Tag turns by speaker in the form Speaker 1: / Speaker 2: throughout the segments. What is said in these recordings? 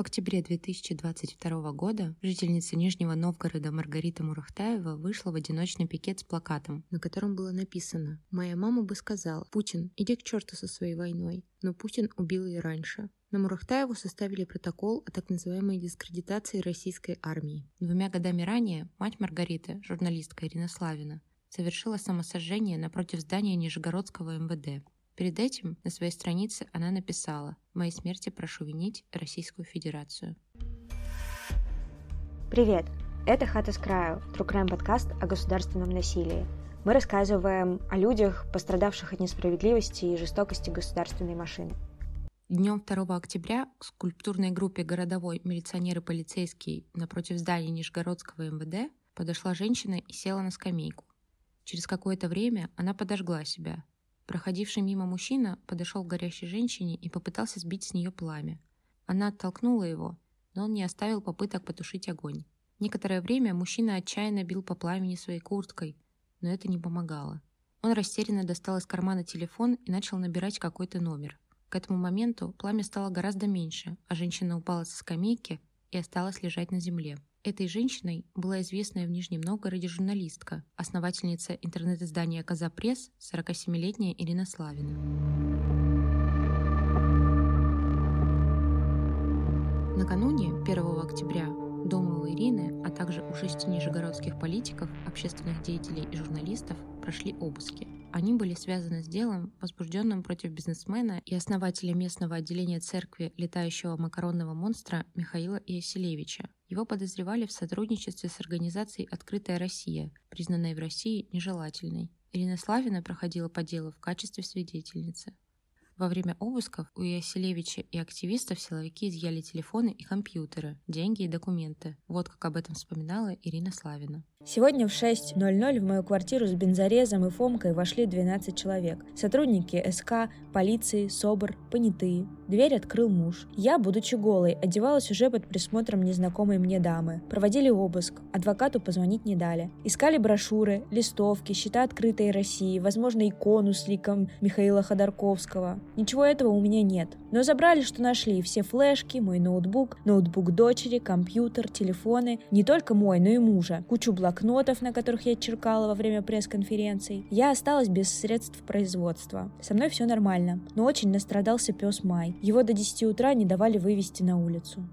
Speaker 1: В октябре 2022 года жительница Нижнего Новгорода Маргарита Мурахтаева вышла в одиночный пикет с плакатом, на котором было написано «Моя мама бы сказала, Путин, иди к черту со своей войной». Но Путин убил ее раньше. На Мурахтаеву составили протокол о так называемой дискредитации российской армии. Двумя годами ранее мать Маргариты, журналистка Ирина Славина, совершила самосожжение напротив здания Нижегородского МВД. Перед этим на своей странице она написала «Моей смерти прошу винить Российскую Федерацию».
Speaker 2: Привет! Это «Хата с краю» – Трукрайм подкаст о государственном насилии. Мы рассказываем о людях, пострадавших от несправедливости и жестокости государственной машины.
Speaker 1: Днем 2 октября к скульптурной группе «Городовой милиционеры полицейский» напротив здания Нижегородского МВД подошла женщина и села на скамейку. Через какое-то время она подожгла себя, Проходивший мимо мужчина подошел к горящей женщине и попытался сбить с нее пламя. Она оттолкнула его, но он не оставил попыток потушить огонь. Некоторое время мужчина отчаянно бил по пламени своей курткой, но это не помогало. Он растерянно достал из кармана телефон и начал набирать какой-то номер. К этому моменту пламя стало гораздо меньше, а женщина упала со скамейки и осталась лежать на земле. Этой женщиной была известная в Нижнем Новгороде журналистка, основательница интернет-издания «Коза Пресс» 47-летняя Ирина Славина. Накануне, 1 октября, дома у Ирины, а также у шести нижегородских политиков, общественных деятелей и журналистов прошли обыски – они были связаны с делом, возбужденным против бизнесмена и основателя местного отделения церкви летающего макаронного монстра Михаила Иоселевича. Его подозревали в сотрудничестве с организацией «Открытая Россия», признанной в России нежелательной. Ирина Славина проходила по делу в качестве свидетельницы. Во время обысков у Яселевича и активистов силовики изъяли телефоны и компьютеры, деньги и документы. Вот как об этом вспоминала Ирина Славина.
Speaker 2: Сегодня в 6.00 в мою квартиру с бензорезом и фомкой вошли 12 человек. Сотрудники СК, полиции, СОБР, понятые. Дверь открыл муж. Я, будучи голой, одевалась уже под присмотром незнакомой мне дамы. Проводили обыск. Адвокату позвонить не дали. Искали брошюры, листовки, счета открытой России, возможно, икону с ликом Михаила Ходорковского. Ничего этого у меня нет. Но забрали, что нашли. Все флешки, мой ноутбук, ноутбук дочери, компьютер, телефоны. Не только мой, но и мужа. Кучу блокнотов, на которых я черкала во время пресс-конференций. Я осталась без средств производства. Со мной все нормально. Но очень настрадался пес Май. Его до 10 утра не давали вывести на улицу.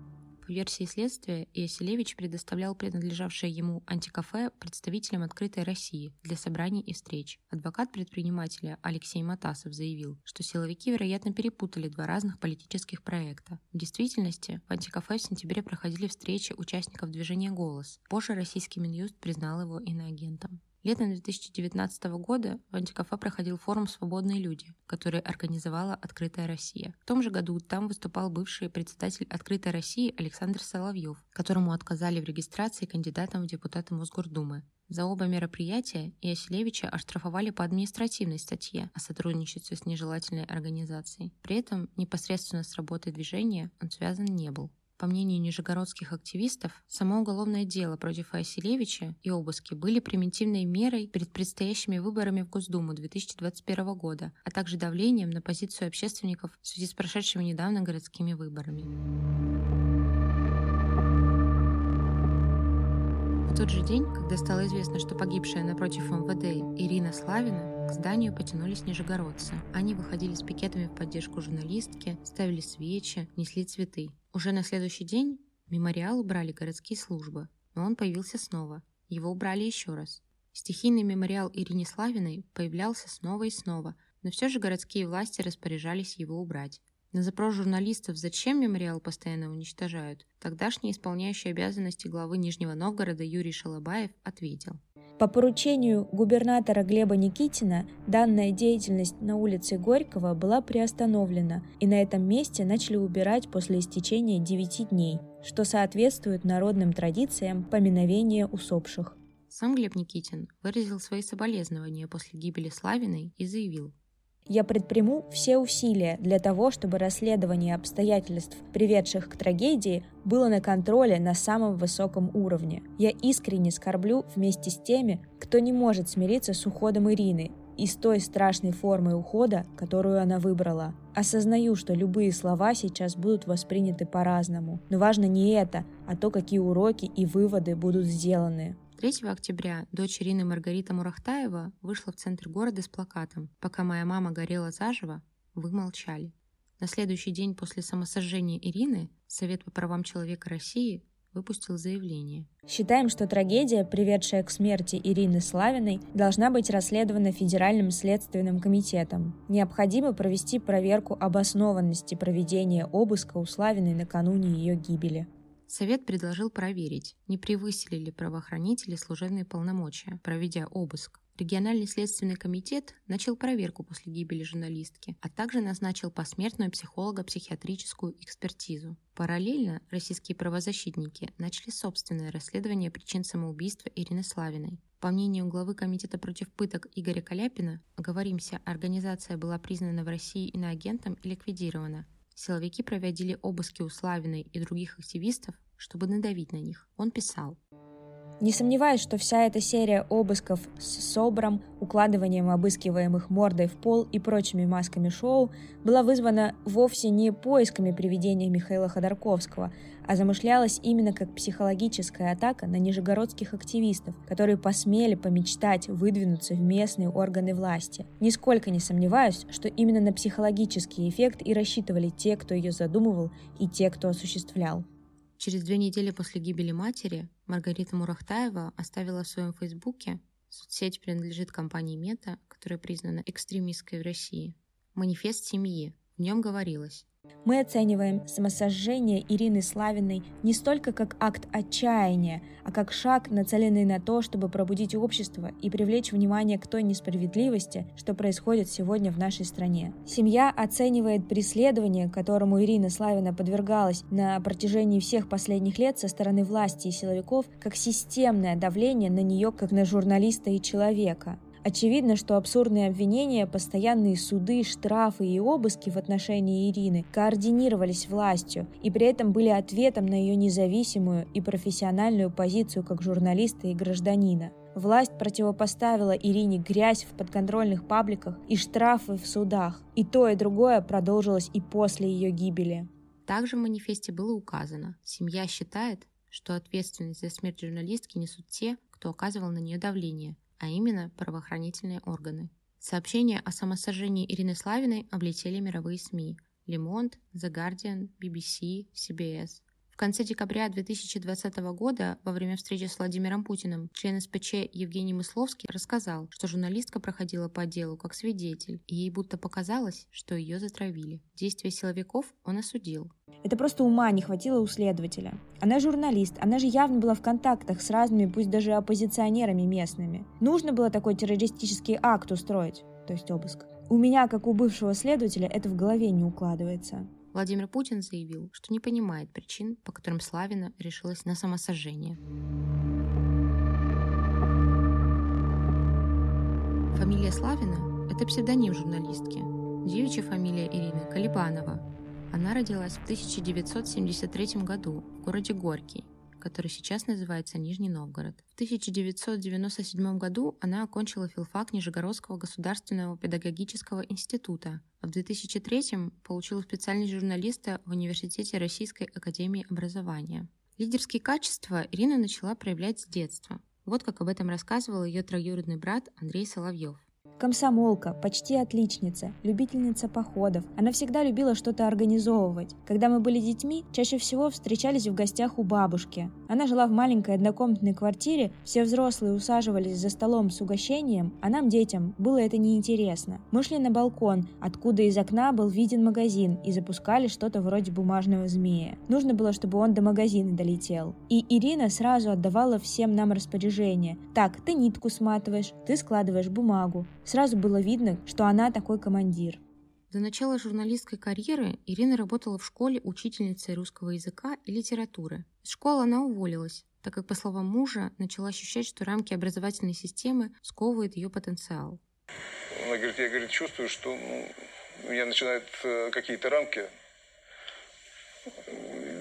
Speaker 1: По версии следствия, Иоселевич предоставлял принадлежавшее ему антикафе представителям «Открытой России» для собраний и встреч. Адвокат предпринимателя Алексей Матасов заявил, что силовики, вероятно, перепутали два разных политических проекта. В действительности, в антикафе в сентябре проходили встречи участников движения «Голос». Позже российский Минюст признал его иноагентом. Летом 2019 года в антикафе проходил форум «Свободные люди», который организовала «Открытая Россия». В том же году там выступал бывший председатель «Открытой России» Александр Соловьев, которому отказали в регистрации кандидатом в депутаты Мосгордумы. За оба мероприятия Яселевича оштрафовали по административной статье о сотрудничестве с нежелательной организацией. При этом непосредственно с работой движения он связан не был. По мнению нижегородских активистов, само уголовное дело против Василевича и обыски были примитивной мерой перед предстоящими выборами в Госдуму 2021 года, а также давлением на позицию общественников в связи с прошедшими недавно городскими выборами. В тот же день, когда стало известно, что погибшая напротив МВД Ирина Славина, к зданию потянулись нижегородцы. Они выходили с пикетами в поддержку журналистки, ставили свечи, несли цветы. Уже на следующий день мемориал убрали городские службы, но он появился снова. Его убрали еще раз. Стихийный мемориал Ирине Славиной появлялся снова и снова, но все же городские власти распоряжались его убрать. На запрос журналистов, зачем мемориал постоянно уничтожают, тогдашний исполняющий обязанности главы Нижнего Новгорода Юрий Шалобаев ответил.
Speaker 2: По поручению губернатора Глеба Никитина данная деятельность на улице Горького была приостановлена, и на этом месте начали убирать после истечения 9 дней, что соответствует народным традициям поминовения усопших.
Speaker 1: Сам Глеб Никитин выразил свои соболезнования после гибели Славиной и заявил,
Speaker 2: я предприму все усилия для того, чтобы расследование обстоятельств, приведших к трагедии, было на контроле на самом высоком уровне. Я искренне скорблю вместе с теми, кто не может смириться с уходом Ирины, и с той страшной формой ухода, которую она выбрала. Осознаю, что любые слова сейчас будут восприняты по-разному. Но важно не это, а то, какие уроки и выводы будут сделаны.
Speaker 1: 3 октября дочь Ирины Маргарита Мурахтаева вышла в центр города с плакатом «Пока моя мама горела заживо, вы молчали». На следующий день после самосожжения Ирины Совет по правам человека России выпустил заявление.
Speaker 2: Считаем, что трагедия, приведшая к смерти Ирины Славиной, должна быть расследована Федеральным следственным комитетом. Необходимо провести проверку обоснованности проведения обыска у Славиной накануне ее гибели.
Speaker 1: Совет предложил проверить, не превысили ли правоохранители служебные полномочия, проведя обыск. Региональный следственный комитет начал проверку после гибели журналистки, а также назначил посмертную психолого-психиатрическую экспертизу. Параллельно российские правозащитники начали собственное расследование причин самоубийства Ирины Славиной. По мнению главы Комитета против пыток Игоря Каляпина, оговоримся, организация была признана в России иноагентом и ликвидирована – Силовики проводили обыски у Славиной и других активистов, чтобы надавить на них. Он писал.
Speaker 2: Не сомневаюсь, что вся эта серия обысков с СОБРом, укладыванием обыскиваемых мордой в пол и прочими масками шоу была вызвана вовсе не поисками привидения Михаила Ходорковского, а замышлялась именно как психологическая атака на нижегородских активистов, которые посмели помечтать выдвинуться в местные органы власти. Нисколько не сомневаюсь, что именно на психологический эффект и рассчитывали те, кто ее задумывал, и те, кто осуществлял.
Speaker 1: Через две недели после гибели матери Маргарита Мурахтаева оставила в своем фейсбуке, соцсеть принадлежит компании Мета, которая признана экстремистской в России, манифест семьи. В нем говорилось
Speaker 2: мы оцениваем самосожжение Ирины Славиной не столько как акт отчаяния, а как шаг, нацеленный на то, чтобы пробудить общество и привлечь внимание к той несправедливости, что происходит сегодня в нашей стране. Семья оценивает преследование, которому Ирина Славина подвергалась на протяжении всех последних лет со стороны власти и силовиков, как системное давление на нее как на журналиста и человека. Очевидно, что абсурдные обвинения, постоянные суды, штрафы и обыски в отношении Ирины координировались властью и при этом были ответом на ее независимую и профессиональную позицию как журналиста и гражданина. Власть противопоставила Ирине грязь в подконтрольных пабликах и штрафы в судах. И то, и другое продолжилось и после ее гибели.
Speaker 1: Также в манифесте было указано, семья считает, что ответственность за смерть журналистки несут те, кто оказывал на нее давление, а именно правоохранительные органы. Сообщения о самосожжении Ирины Славиной облетели мировые СМИ – Le The Guardian, BBC, CBS. В конце декабря 2020 года, во время встречи с Владимиром Путиным, член СПЧ Евгений Мысловский рассказал, что журналистка проходила по делу как свидетель, и ей будто показалось, что ее затравили. Действия силовиков он осудил.
Speaker 2: Это просто ума не хватило у следователя. Она журналист, она же явно была в контактах с разными, пусть даже оппозиционерами местными. Нужно было такой террористический акт устроить, то есть обыск. У меня, как у бывшего следователя, это в голове не укладывается.
Speaker 1: Владимир Путин заявил, что не понимает причин, по которым Славина решилась на самосожжение. Фамилия Славина – это псевдоним журналистки. Девичья фамилия Ирины – Калибанова. Она родилась в 1973 году в городе Горький, который сейчас называется Нижний Новгород. В 1997 году она окончила филфак Нижегородского государственного педагогического института, в 2003 получила специальность журналиста в Университете Российской академии образования. Лидерские качества Ирина начала проявлять с детства. Вот как об этом рассказывал ее троюродный брат Андрей Соловьев.
Speaker 2: Комсомолка, почти отличница, любительница походов. Она всегда любила что-то организовывать. Когда мы были детьми, чаще всего встречались в гостях у бабушки. Она жила в маленькой однокомнатной квартире, все взрослые усаживались за столом с угощением, а нам, детям, было это неинтересно. Мы шли на балкон, откуда из окна был виден магазин, и запускали что-то вроде бумажного змея. Нужно было, чтобы он до магазина долетел. И Ирина сразу отдавала всем нам распоряжение. Так, ты нитку сматываешь, ты складываешь бумагу. Сразу было видно, что она такой командир.
Speaker 1: До начала журналистской карьеры Ирина работала в школе учительницей русского языка и литературы. Из школы она уволилась, так как, по словам мужа, начала ощущать, что рамки образовательной системы сковывают ее потенциал.
Speaker 3: Она говорит, я говорит, чувствую, что ну, я начинаю э, какие-то рамки.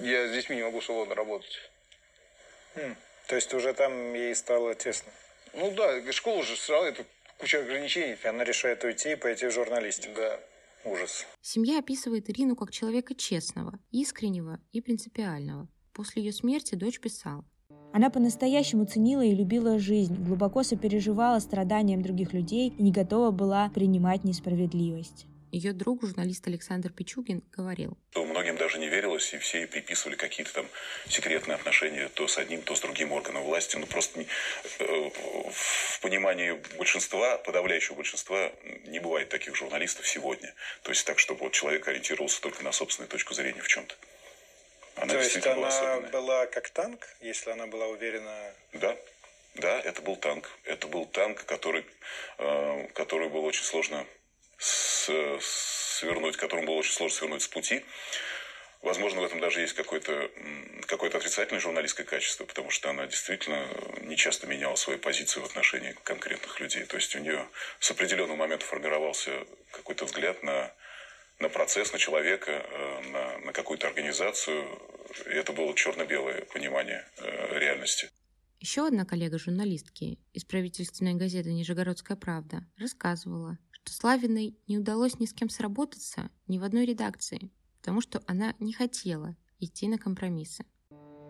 Speaker 3: Я с детьми не могу свободно работать.
Speaker 4: Хм, то есть уже там ей стало тесно?
Speaker 3: Ну да, школа уже сразу, это куча ограничений.
Speaker 4: И она решает уйти и пойти в журналистику.
Speaker 3: Да.
Speaker 4: Ужас.
Speaker 1: Семья описывает Ирину как человека честного, искреннего и принципиального. После ее смерти дочь писала.
Speaker 2: Она по-настоящему ценила и любила жизнь, глубоко сопереживала страданиям других людей и не готова была принимать несправедливость.
Speaker 1: Ее друг, журналист Александр Пичугин, говорил.
Speaker 5: Многим даже не верилось, и все приписывали какие-то там секретные отношения то с одним, то с другим органом власти. Ну, просто не, э, в понимании большинства, подавляющего большинства, не бывает таких журналистов сегодня. То есть так, чтобы вот человек ориентировался только на собственную точку зрения в чем-то.
Speaker 4: Она То есть она была, была как танк, если она была уверена?
Speaker 5: Да, да, это был танк. Это был танк, который, э, который был очень сложно свернуть, которым было очень сложно свернуть с пути. Возможно, в этом даже есть какое-то какое отрицательное журналистское качество, потому что она действительно не часто меняла свою позицию в отношении конкретных людей. То есть у нее с определенного момента формировался какой-то взгляд на, на процесс, на человека, э, на, на какую-то организацию. И это было черно-белое понимание э, реальности.
Speaker 1: Еще одна коллега журналистки из правительственной газеты «Нижегородская правда» рассказывала, что Славиной не удалось ни с кем сработаться ни в одной редакции, потому что она не хотела идти на компромиссы.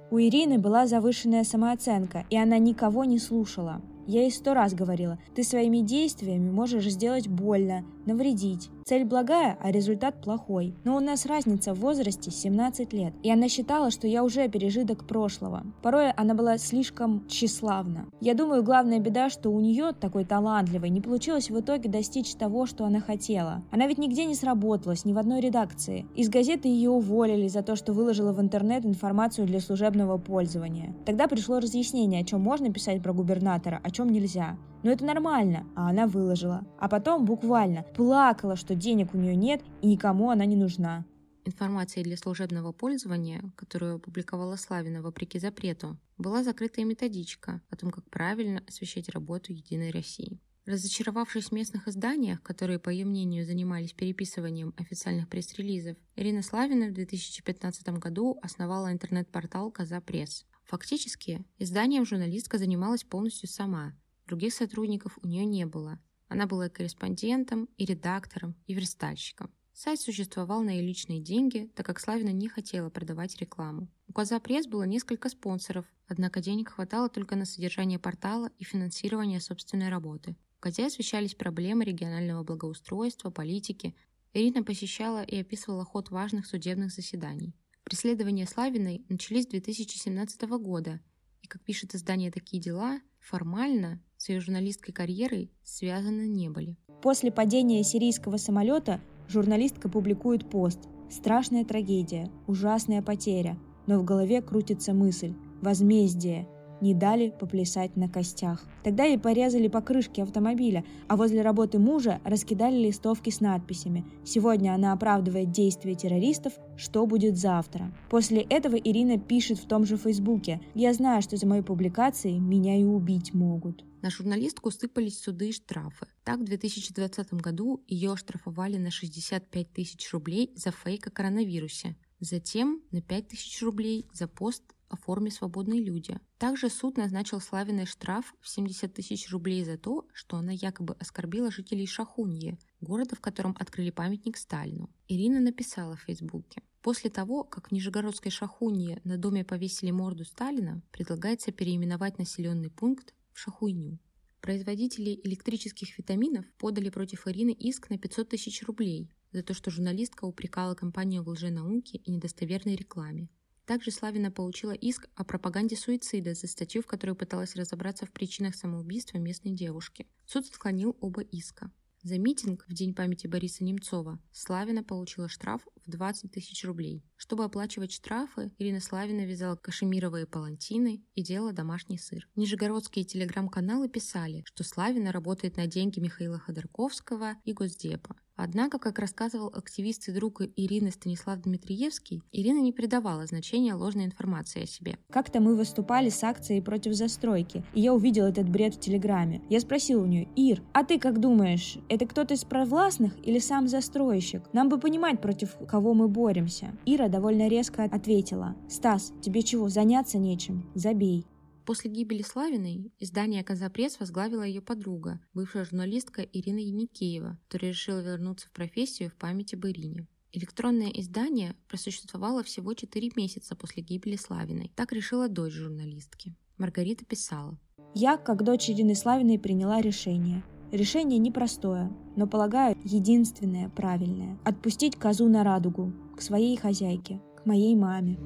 Speaker 2: У Ирины была завышенная самооценка, и она никого не слушала. Я ей сто раз говорила, ты своими действиями можешь сделать больно, навредить. Цель благая, а результат плохой. Но у нас разница в возрасте 17 лет, и она считала, что я уже пережиток прошлого. Порой она была слишком тщеславна. Я думаю, главная беда, что у нее, такой талантливой, не получилось в итоге достичь того, что она хотела. Она ведь нигде не сработалась, ни в одной редакции. Из газеты ее уволили за то, что выложила в интернет информацию для служебного пользования. Тогда пришло разъяснение, о чем можно писать про губернатора, о чем нельзя. Но это нормально, а она выложила. А потом буквально плакала, что денег у нее нет и никому она не нужна.
Speaker 1: Информация для служебного пользования, которую опубликовала Славина вопреки запрету, была закрытая методичка о том, как правильно освещать работу «Единой России». Разочаровавшись в местных изданиях, которые, по ее мнению, занимались переписыванием официальных пресс-релизов, Ирина Славина в 2015 году основала интернет-портал «Коза Пресс». Фактически, изданием журналистка занималась полностью сама. Других сотрудников у нее не было. Она была и корреспондентом, и редактором, и верстальщиком. Сайт существовал на ее личные деньги, так как Славина не хотела продавать рекламу. У Коза Пресс было несколько спонсоров, однако денег хватало только на содержание портала и финансирование собственной работы. В Козе освещались проблемы регионального благоустройства, политики. Ирина посещала и описывала ход важных судебных заседаний. Преследования Славиной начались с 2017 года, и, как пишет издание «Такие дела», формально с ее журналистской карьерой связаны не были.
Speaker 2: После падения сирийского самолета журналистка публикует пост «Страшная трагедия, ужасная потеря», но в голове крутится мысль «Возмездие, не дали поплясать на костях. Тогда ей порезали покрышки автомобиля, а возле работы мужа раскидали листовки с надписями «Сегодня она оправдывает действия террористов, что будет завтра?». После этого Ирина пишет в том же Фейсбуке «Я знаю, что за мои публикации меня и убить могут».
Speaker 1: На журналистку сыпались суды и штрафы. Так, в 2020 году ее оштрафовали на 65 тысяч рублей за фейк о коронавирусе. Затем на 5 тысяч рублей за пост о форме «Свободные люди». Также суд назначил Славиной штраф в 70 тысяч рублей за то, что она якобы оскорбила жителей Шахуньи, города, в котором открыли памятник Сталину. Ирина написала в Фейсбуке. После того, как в Нижегородской Шахунье на доме повесили морду Сталина, предлагается переименовать населенный пункт в Шахуйню. Производители электрических витаминов подали против Ирины иск на 500 тысяч рублей за то, что журналистка упрекала компанию в лженауке и недостоверной рекламе. Также Славина получила иск о пропаганде суицида за статью, в которой пыталась разобраться в причинах самоубийства местной девушки. Суд отклонил оба иска. За митинг в День памяти Бориса Немцова Славина получила штраф в 20 тысяч рублей. Чтобы оплачивать штрафы, Ирина Славина вязала кашемировые палантины и делала домашний сыр. Нижегородские телеграм-каналы писали, что Славина работает на деньги Михаила Ходорковского и Госдепа. Однако, как рассказывал активист и друг Ирины Станислав Дмитриевский, Ирина не придавала значения ложной информации о себе.
Speaker 2: Как-то мы выступали с акцией против застройки, и я увидел этот бред в Телеграме. Я спросил у нее, Ир, а ты как думаешь, это кто-то из провластных или сам застройщик? Нам бы понимать, против кого мы боремся. Ира довольно резко ответила, Стас, тебе чего, заняться нечем? Забей.
Speaker 1: После гибели Славиной издание «Казапресс» возглавила ее подруга, бывшая журналистка Ирина Яникеева, которая решила вернуться в профессию в память об Ирине. Электронное издание просуществовало всего 4 месяца после гибели Славиной. Так решила дочь журналистки. Маргарита писала.
Speaker 2: «Я, как дочь Ирины Славиной, приняла решение. Решение непростое, но, полагаю, единственное правильное – отпустить козу на радугу, к своей хозяйке, к моей маме.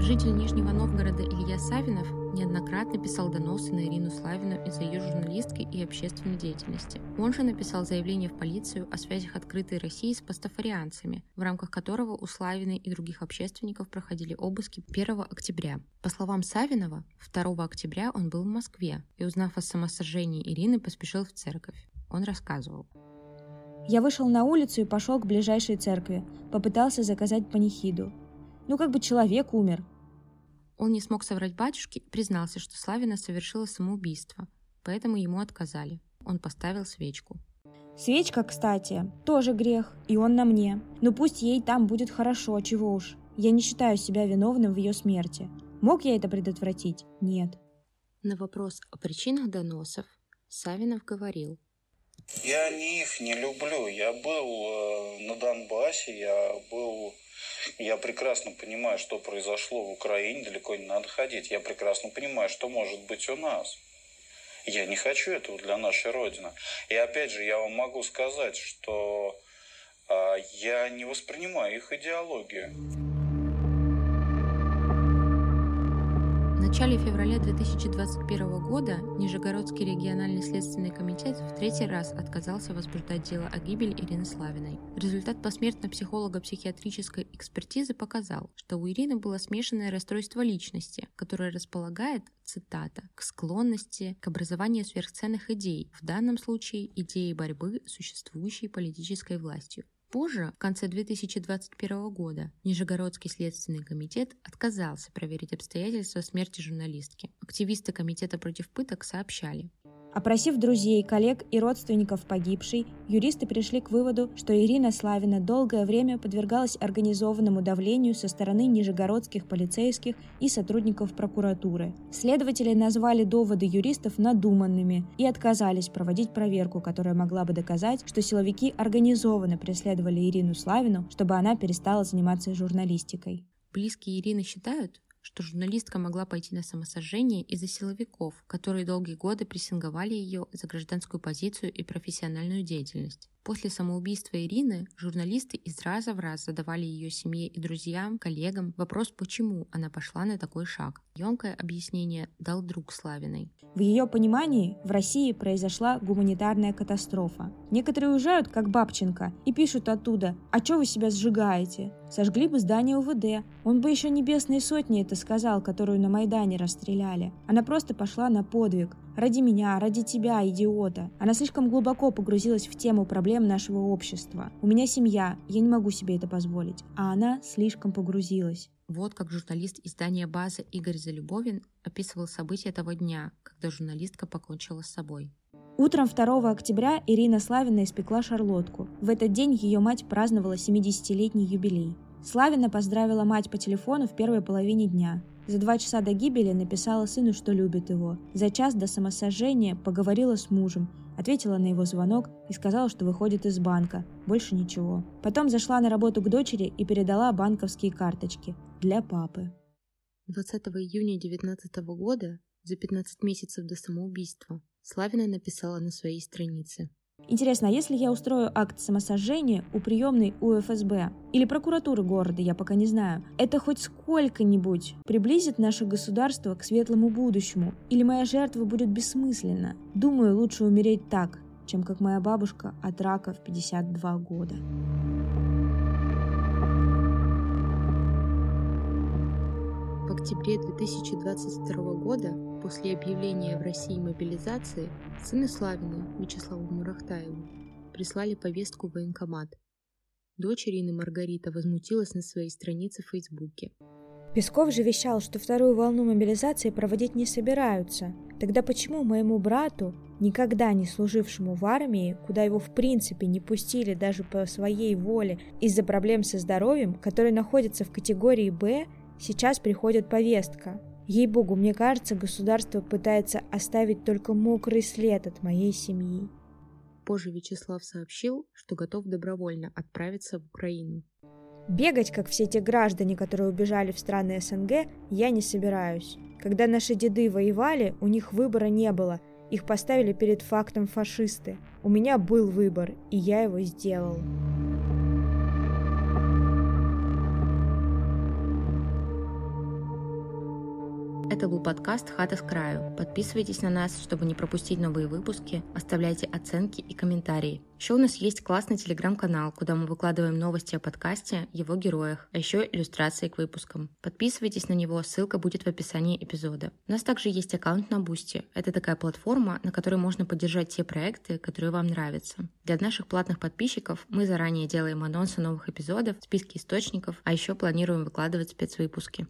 Speaker 1: Житель Нижнего Новгорода Илья Савинов неоднократно писал доносы на Ирину Славину из-за ее журналистской и общественной деятельности. Он же написал заявление в полицию о связях открытой России с пастафарианцами, в рамках которого у Славиной и других общественников проходили обыски 1 октября. По словам Савинова, 2 октября он был в Москве и, узнав о самосожжении Ирины, поспешил в церковь. Он рассказывал.
Speaker 2: Я вышел на улицу и пошел к ближайшей церкви. Попытался заказать панихиду. Ну, как бы человек умер.
Speaker 1: Он не смог соврать батюшке и признался, что Славина совершила самоубийство, поэтому ему отказали. Он поставил свечку.
Speaker 2: Свечка, кстати, тоже грех, и он на мне. Но пусть ей там будет хорошо, чего уж. Я не считаю себя виновным в ее смерти. Мог я это предотвратить? Нет.
Speaker 1: На вопрос о причинах доносов Савинов говорил.
Speaker 4: Я не их не люблю. Я был э, на Донбассе, я был я прекрасно понимаю, что произошло в Украине, далеко не надо ходить. Я прекрасно понимаю, что может быть у нас. Я не хочу этого для нашей Родины. И опять же, я вам могу сказать, что э, я не воспринимаю их идеологию.
Speaker 1: Начале февраля 2021 года Нижегородский региональный следственный комитет в третий раз отказался возбуждать дело о гибели Ирины Славиной. Результат посмертно-психолого-психиатрической экспертизы показал, что у Ирины было смешанное расстройство личности, которое располагает, цитата, к склонности к образованию сверхценных идей, в данном случае идеи борьбы с существующей политической властью. Позже, в конце 2021 года, Нижегородский следственный комитет отказался проверить обстоятельства смерти журналистки. Активисты Комитета против пыток сообщали,
Speaker 2: Опросив друзей, коллег и родственников погибшей, юристы пришли к выводу, что Ирина Славина долгое время подвергалась организованному давлению со стороны нижегородских полицейских и сотрудников прокуратуры. Следователи назвали доводы юристов надуманными и отказались проводить проверку, которая могла бы доказать, что силовики организованно преследовали Ирину Славину, чтобы она перестала заниматься журналистикой.
Speaker 1: Близкие Ирины считают, что журналистка могла пойти на самосожжение из-за силовиков, которые долгие годы прессинговали ее за гражданскую позицию и профессиональную деятельность. После самоубийства Ирины журналисты из раза в раз задавали ее семье и друзьям, коллегам вопрос, почему она пошла на такой шаг. Емкое объяснение дал друг Славиной.
Speaker 2: В ее понимании в России произошла гуманитарная катастрофа. Некоторые уезжают, как Бабченко, и пишут оттуда «А чё вы себя сжигаете?» Сожгли бы здание УВД. Он бы еще небесные сотни это сказал, которую на Майдане расстреляли. Она просто пошла на подвиг. Ради меня, ради тебя, идиота. Она слишком глубоко погрузилась в тему проблем нашего общества. У меня семья, я не могу себе это позволить. А она слишком погрузилась.
Speaker 1: Вот как журналист издания «База» Игорь Залюбовин описывал события того дня, когда журналистка покончила с собой.
Speaker 2: Утром 2 октября Ирина Славина испекла шарлотку. В этот день ее мать праздновала 70-летний юбилей. Славина поздравила мать по телефону в первой половине дня. За два часа до гибели написала сыну, что любит его. За час до самосожжения поговорила с мужем, ответила на его звонок и сказала, что выходит из банка. Больше ничего. Потом зашла на работу к дочери и передала банковские карточки. Для папы.
Speaker 1: 20 июня 2019 года, за 15 месяцев до самоубийства, Славина написала на своей странице.
Speaker 2: Интересно, а если я устрою акт самосожжения у приемной УФСБ или прокуратуры города, я пока не знаю, это хоть сколько-нибудь приблизит наше государство к светлому будущему? Или моя жертва будет бессмысленна? Думаю, лучше умереть так, чем как моя бабушка от рака в 52 года.
Speaker 1: В октябре 2022 года, после объявления в России мобилизации, сына Славина Вячеславу Мурахтаеву прислали повестку в военкомат. Дочь Ирины Маргарита возмутилась на своей странице в Фейсбуке.
Speaker 2: Песков же вещал, что вторую волну мобилизации проводить не собираются. Тогда почему моему брату, никогда не служившему в армии, куда его в принципе не пустили даже по своей воле из-за проблем со здоровьем, который находится в категории «Б», Сейчас приходит повестка. Ей-богу, мне кажется, государство пытается оставить только мокрый след от моей семьи.
Speaker 1: Позже Вячеслав сообщил, что готов добровольно отправиться в Украину.
Speaker 2: Бегать, как все те граждане, которые убежали в страны СНГ, я не собираюсь. Когда наши деды воевали, у них выбора не было. Их поставили перед фактом фашисты. У меня был выбор, и я его сделал.
Speaker 1: Это был подкаст «Хата с краю». Подписывайтесь на нас, чтобы не пропустить новые выпуски, оставляйте оценки и комментарии. Еще у нас есть классный телеграм-канал, куда мы выкладываем новости о подкасте, его героях, а еще иллюстрации к выпускам. Подписывайтесь на него, ссылка будет в описании эпизода. У нас также есть аккаунт на Boosty. Это такая платформа, на которой можно поддержать те проекты, которые вам нравятся. Для наших платных подписчиков мы заранее делаем анонсы новых эпизодов, списки источников, а еще планируем выкладывать спецвыпуски.